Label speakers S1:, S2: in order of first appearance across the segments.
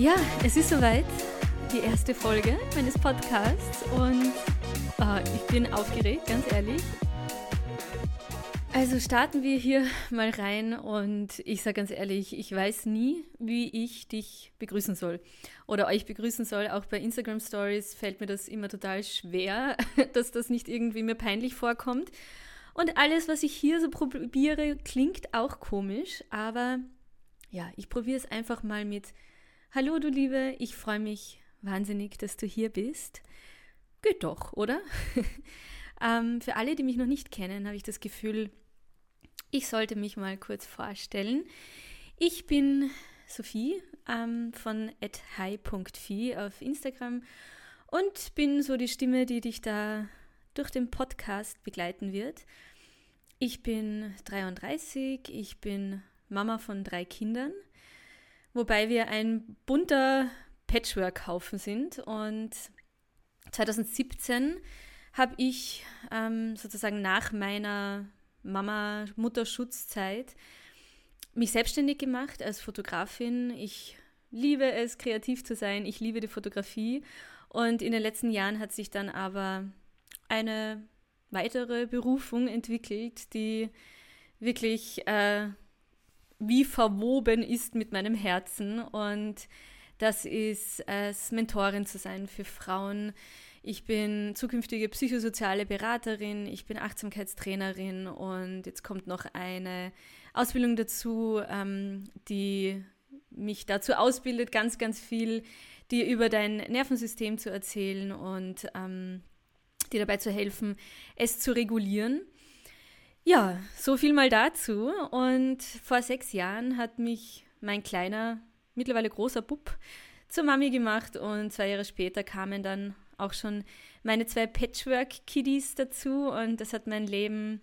S1: Ja, es ist soweit, die erste Folge meines Podcasts und oh, ich bin aufgeregt, ganz ehrlich. Also starten wir hier mal rein und ich sage ganz ehrlich, ich weiß nie, wie ich dich begrüßen soll oder euch begrüßen soll. Auch bei Instagram Stories fällt mir das immer total schwer, dass das nicht irgendwie mir peinlich vorkommt. Und alles, was ich hier so probiere, klingt auch komisch, aber ja, ich probiere es einfach mal mit Hallo du Liebe, ich freue mich wahnsinnig, dass du hier bist. Geht doch, oder? ähm, für alle, die mich noch nicht kennen, habe ich das Gefühl, ich sollte mich mal kurz vorstellen. Ich bin Sophie ähm, von hi.fi auf Instagram und bin so die Stimme, die dich da durch den Podcast begleiten wird. Ich bin 33, ich bin Mama von drei Kindern wobei wir ein bunter Patchwork-Haufen sind. Und 2017 habe ich ähm, sozusagen nach meiner Mama-Mutterschutzzeit mich selbstständig gemacht als Fotografin. Ich liebe es, kreativ zu sein. Ich liebe die Fotografie. Und in den letzten Jahren hat sich dann aber eine weitere Berufung entwickelt, die wirklich äh, wie verwoben ist mit meinem Herzen. Und das ist als Mentorin zu sein für Frauen. Ich bin zukünftige psychosoziale Beraterin, ich bin Achtsamkeitstrainerin und jetzt kommt noch eine Ausbildung dazu, ähm, die mich dazu ausbildet, ganz, ganz viel dir über dein Nervensystem zu erzählen und ähm, dir dabei zu helfen, es zu regulieren. Ja, so viel mal dazu. Und vor sechs Jahren hat mich mein kleiner, mittlerweile großer Bub zur Mami gemacht. Und zwei Jahre später kamen dann auch schon meine zwei Patchwork-Kiddies dazu. Und das hat mein Leben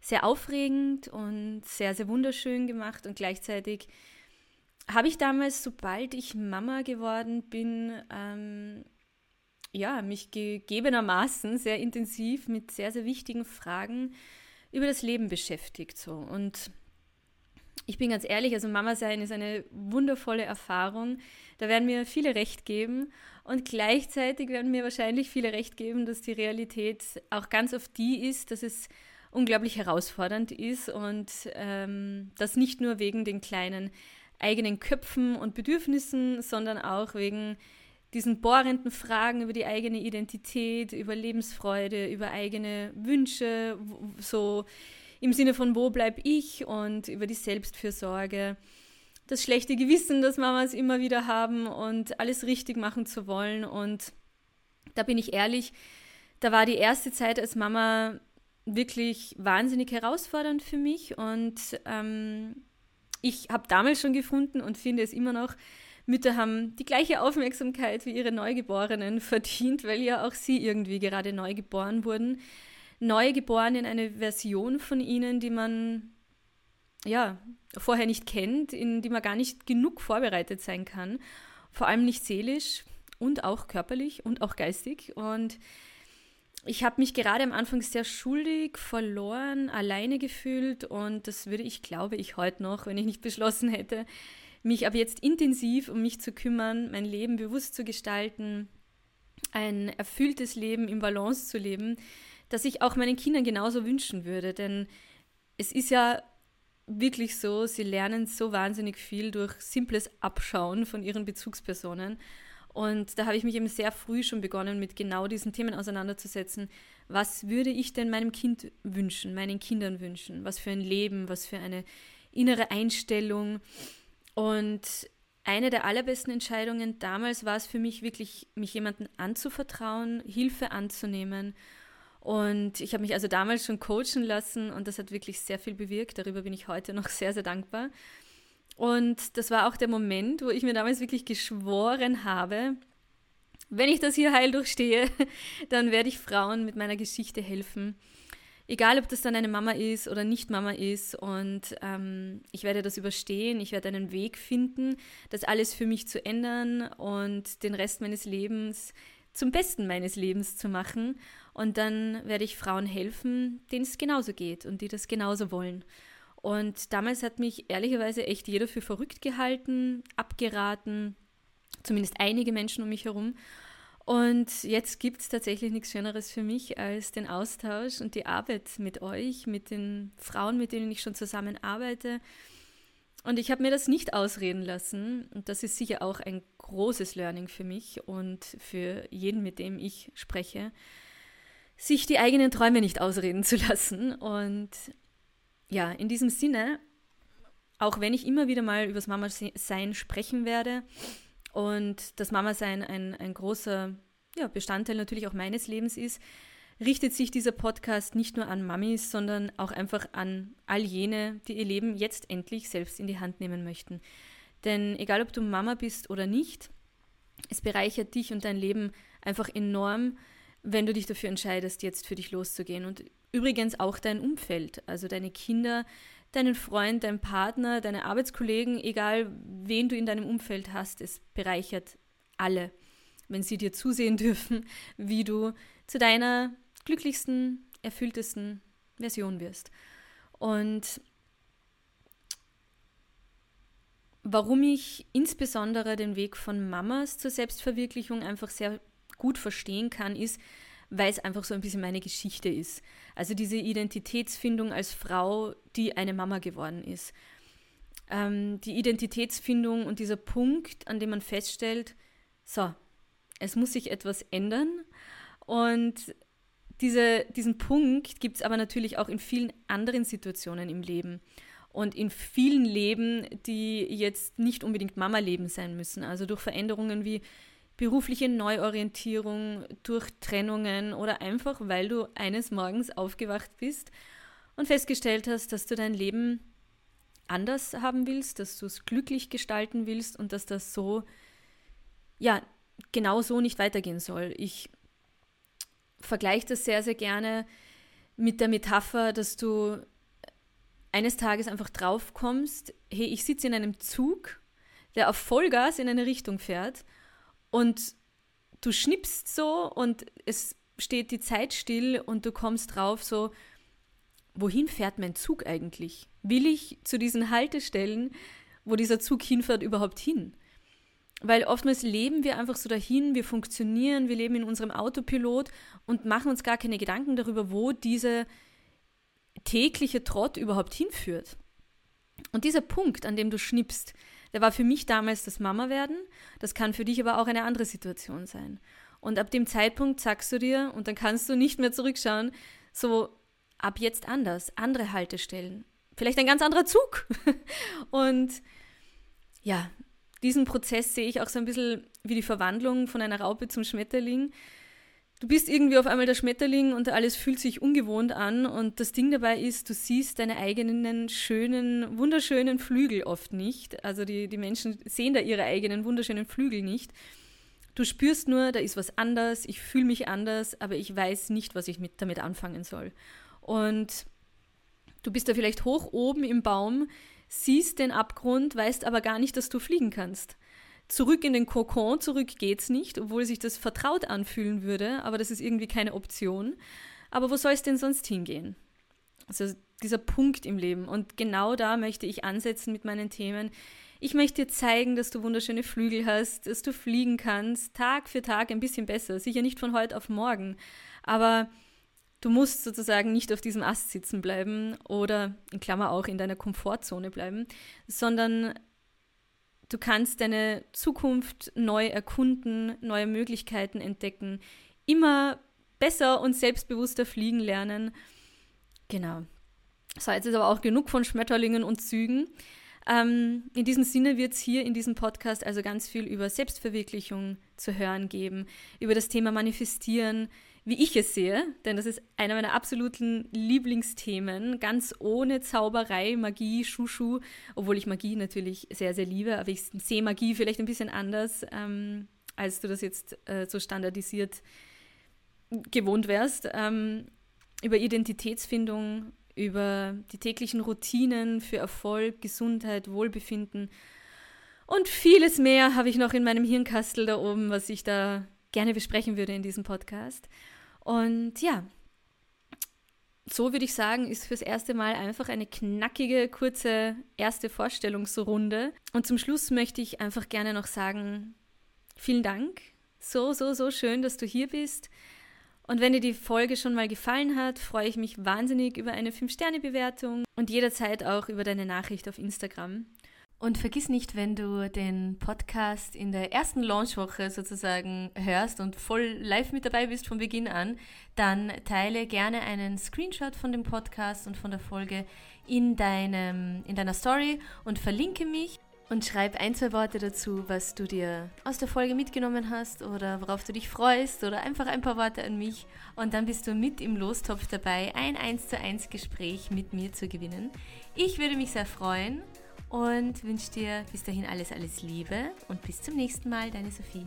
S1: sehr aufregend und sehr, sehr wunderschön gemacht. Und gleichzeitig habe ich damals, sobald ich Mama geworden bin, ähm, ja, mich gegebenermaßen sehr intensiv mit sehr, sehr wichtigen Fragen über das Leben beschäftigt. So. Und ich bin ganz ehrlich, also Mama sein ist eine wundervolle Erfahrung. Da werden mir viele recht geben und gleichzeitig werden mir wahrscheinlich viele recht geben, dass die Realität auch ganz oft die ist, dass es unglaublich herausfordernd ist und ähm, das nicht nur wegen den kleinen eigenen Köpfen und Bedürfnissen, sondern auch wegen diesen bohrenden Fragen über die eigene Identität, über Lebensfreude, über eigene Wünsche, so im Sinne von, wo bleibe ich? Und über die Selbstfürsorge, das schlechte Gewissen, das Mamas immer wieder haben und alles richtig machen zu wollen. Und da bin ich ehrlich, da war die erste Zeit als Mama wirklich wahnsinnig herausfordernd für mich. Und ähm, ich habe damals schon gefunden und finde es immer noch, Mütter haben die gleiche Aufmerksamkeit wie ihre Neugeborenen verdient, weil ja auch sie irgendwie gerade neu geboren wurden. Neu geboren in eine Version von ihnen, die man ja vorher nicht kennt, in die man gar nicht genug vorbereitet sein kann. Vor allem nicht seelisch und auch körperlich und auch geistig. Und ich habe mich gerade am Anfang sehr schuldig, verloren, alleine gefühlt und das würde ich, glaube ich, heute noch, wenn ich nicht beschlossen hätte, mich ab jetzt intensiv um mich zu kümmern, mein Leben bewusst zu gestalten, ein erfülltes Leben im Balance zu leben, das ich auch meinen Kindern genauso wünschen würde. Denn es ist ja wirklich so, sie lernen so wahnsinnig viel durch simples Abschauen von ihren Bezugspersonen. Und da habe ich mich eben sehr früh schon begonnen, mit genau diesen Themen auseinanderzusetzen. Was würde ich denn meinem Kind wünschen, meinen Kindern wünschen? Was für ein Leben, was für eine innere Einstellung? Und eine der allerbesten Entscheidungen damals war es für mich wirklich, mich jemandem anzuvertrauen, Hilfe anzunehmen. Und ich habe mich also damals schon coachen lassen und das hat wirklich sehr viel bewirkt. Darüber bin ich heute noch sehr, sehr dankbar. Und das war auch der Moment, wo ich mir damals wirklich geschworen habe, wenn ich das hier heil durchstehe, dann werde ich Frauen mit meiner Geschichte helfen egal ob das dann eine Mama ist oder nicht Mama ist und ähm, ich werde das überstehen, ich werde einen Weg finden, das alles für mich zu ändern und den Rest meines Lebens zum Besten meines Lebens zu machen und dann werde ich Frauen helfen, denen es genauso geht und die das genauso wollen. Und damals hat mich ehrlicherweise echt jeder für verrückt gehalten, abgeraten, Zumindest einige Menschen um mich herum. Und jetzt gibt es tatsächlich nichts Schöneres für mich als den Austausch und die Arbeit mit euch, mit den Frauen, mit denen ich schon zusammenarbeite. Und ich habe mir das nicht ausreden lassen. Und das ist sicher auch ein großes Learning für mich und für jeden, mit dem ich spreche, sich die eigenen Träume nicht ausreden zu lassen. Und ja, in diesem Sinne, auch wenn ich immer wieder mal über das Mama-Sein sprechen werde, und das Mama-Sein ein, ein großer ja, Bestandteil natürlich auch meines Lebens ist, richtet sich dieser Podcast nicht nur an Mamis, sondern auch einfach an all jene, die ihr Leben jetzt endlich selbst in die Hand nehmen möchten. Denn egal ob du Mama bist oder nicht, es bereichert dich und dein Leben einfach enorm, wenn du dich dafür entscheidest, jetzt für dich loszugehen. Und übrigens auch dein Umfeld, also deine Kinder, deinen Freund, deinen Partner, deine Arbeitskollegen, egal wen du in deinem Umfeld hast, es bereichert alle, wenn sie dir zusehen dürfen, wie du zu deiner glücklichsten, erfülltesten Version wirst. Und warum ich insbesondere den Weg von Mamas zur Selbstverwirklichung einfach sehr gut verstehen kann, ist, weil es einfach so ein bisschen meine Geschichte ist. Also diese Identitätsfindung als Frau, die eine Mama geworden ist. Ähm, die Identitätsfindung und dieser Punkt, an dem man feststellt, so, es muss sich etwas ändern. Und diese, diesen Punkt gibt es aber natürlich auch in vielen anderen Situationen im Leben und in vielen Leben, die jetzt nicht unbedingt Mama-Leben sein müssen. Also durch Veränderungen wie berufliche Neuorientierung, durch Trennungen oder einfach, weil du eines Morgens aufgewacht bist und festgestellt hast, dass du dein Leben anders haben willst, dass du es glücklich gestalten willst und dass das so, ja, genau so nicht weitergehen soll. Ich vergleiche das sehr, sehr gerne mit der Metapher, dass du eines Tages einfach drauf kommst, hey, ich sitze in einem Zug, der auf Vollgas in eine Richtung fährt und du schnippst so und es steht die Zeit still und du kommst drauf so, wohin fährt mein Zug eigentlich? Will ich zu diesen Haltestellen, wo dieser Zug hinfährt, überhaupt hin? Weil oftmals leben wir einfach so dahin, wir funktionieren, wir leben in unserem Autopilot und machen uns gar keine Gedanken darüber, wo diese tägliche Trott überhaupt hinführt. Und dieser Punkt, an dem du schnippst, der war für mich damals das Mama werden. Das kann für dich aber auch eine andere Situation sein. Und ab dem Zeitpunkt sagst du dir, und dann kannst du nicht mehr zurückschauen, so ab jetzt anders, andere Haltestellen, vielleicht ein ganz anderer Zug. und ja, diesen Prozess sehe ich auch so ein bisschen wie die Verwandlung von einer Raupe zum Schmetterling du bist irgendwie auf einmal der Schmetterling und alles fühlt sich ungewohnt an. Und das Ding dabei ist, du siehst deine eigenen schönen, wunderschönen Flügel oft nicht. Also die, die Menschen sehen da ihre eigenen wunderschönen Flügel nicht. Du spürst nur, da ist was anders, ich fühle mich anders, aber ich weiß nicht, was ich mit, damit anfangen soll. Und du bist da vielleicht hoch oben im Baum, siehst den Abgrund, weißt aber gar nicht, dass du fliegen kannst. Zurück in den Kokon, zurück geht's nicht, obwohl sich das vertraut anfühlen würde, aber das ist irgendwie keine Option. Aber wo soll es denn sonst hingehen? Also dieser Punkt im Leben. Und genau da möchte ich ansetzen mit meinen Themen. Ich möchte dir zeigen, dass du wunderschöne Flügel hast, dass du fliegen kannst, Tag für Tag ein bisschen besser. Sicher nicht von heute auf morgen, aber du musst sozusagen nicht auf diesem Ast sitzen bleiben oder in Klammer auch in deiner Komfortzone bleiben, sondern Du kannst deine Zukunft neu erkunden, neue Möglichkeiten entdecken, immer besser und selbstbewusster fliegen lernen. Genau. So, jetzt ist aber auch genug von Schmetterlingen und Zügen. Ähm, in diesem Sinne wird es hier in diesem Podcast also ganz viel über Selbstverwirklichung zu hören geben, über das Thema Manifestieren, wie ich es sehe, denn das ist einer meiner absoluten Lieblingsthemen, ganz ohne Zauberei, Magie, Schuschu, obwohl ich Magie natürlich sehr, sehr liebe, aber ich sehe Magie vielleicht ein bisschen anders, ähm, als du das jetzt äh, so standardisiert gewohnt wärst. Ähm, über Identitätsfindung, über die täglichen Routinen für Erfolg, Gesundheit, Wohlbefinden und vieles mehr habe ich noch in meinem Hirnkastel da oben, was ich da gerne besprechen würde in diesem Podcast. Und ja, so würde ich sagen, ist fürs erste Mal einfach eine knackige, kurze erste Vorstellungsrunde. Und zum Schluss möchte ich einfach gerne noch sagen, vielen Dank. So, so, so schön, dass du hier bist. Und wenn dir die Folge schon mal gefallen hat, freue ich mich wahnsinnig über eine 5-Sterne-Bewertung und jederzeit auch über deine Nachricht auf Instagram. Und vergiss nicht, wenn du den Podcast in der ersten Launchwoche sozusagen hörst und voll live mit dabei bist von Beginn an, dann teile gerne einen Screenshot von dem Podcast und von der Folge in, deinem, in deiner Story und verlinke mich und schreib ein, zwei Worte dazu, was du dir aus der Folge mitgenommen hast oder worauf du dich freust oder einfach ein paar Worte an mich und dann bist du mit im Lostopf dabei, ein 1 zu 1 Gespräch mit mir zu gewinnen. Ich würde mich sehr freuen und wünsche dir bis dahin alles, alles Liebe und bis zum nächsten Mal, deine Sophie.